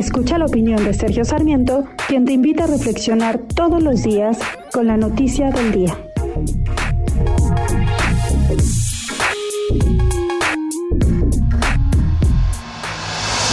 Escucha la opinión de Sergio Sarmiento, quien te invita a reflexionar todos los días con la noticia del día.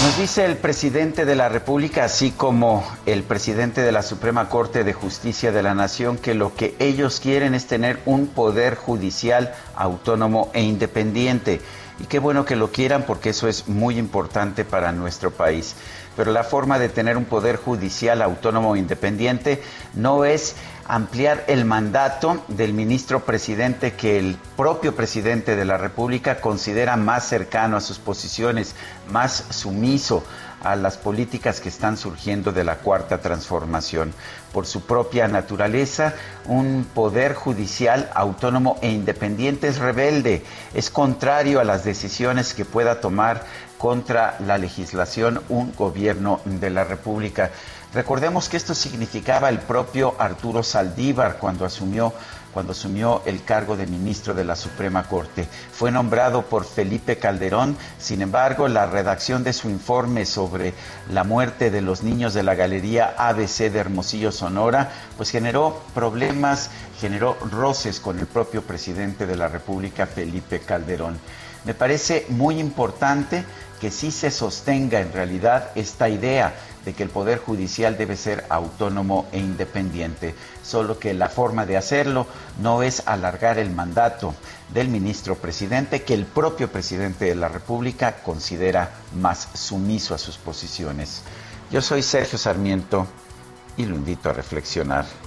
Nos dice el presidente de la República, así como el presidente de la Suprema Corte de Justicia de la Nación, que lo que ellos quieren es tener un poder judicial autónomo e independiente. Y qué bueno que lo quieran porque eso es muy importante para nuestro país. Pero la forma de tener un poder judicial autónomo e independiente no es ampliar el mandato del ministro presidente que el propio presidente de la República considera más cercano a sus posiciones, más sumiso a las políticas que están surgiendo de la cuarta transformación. Por su propia naturaleza, un poder judicial autónomo e independiente es rebelde, es contrario a las decisiones que pueda tomar contra la legislación un gobierno de la República. Recordemos que esto significaba el propio Arturo Saldívar cuando asumió cuando asumió el cargo de ministro de la Suprema Corte. Fue nombrado por Felipe Calderón, sin embargo, la redacción de su informe sobre la muerte de los niños de la Galería ABC de Hermosillo, Sonora, pues generó problemas, generó roces con el propio presidente de la República, Felipe Calderón. Me parece muy importante que sí se sostenga en realidad esta idea de que el Poder Judicial debe ser autónomo e independiente, solo que la forma de hacerlo no es alargar el mandato del ministro presidente que el propio presidente de la República considera más sumiso a sus posiciones. Yo soy Sergio Sarmiento y lo invito a reflexionar.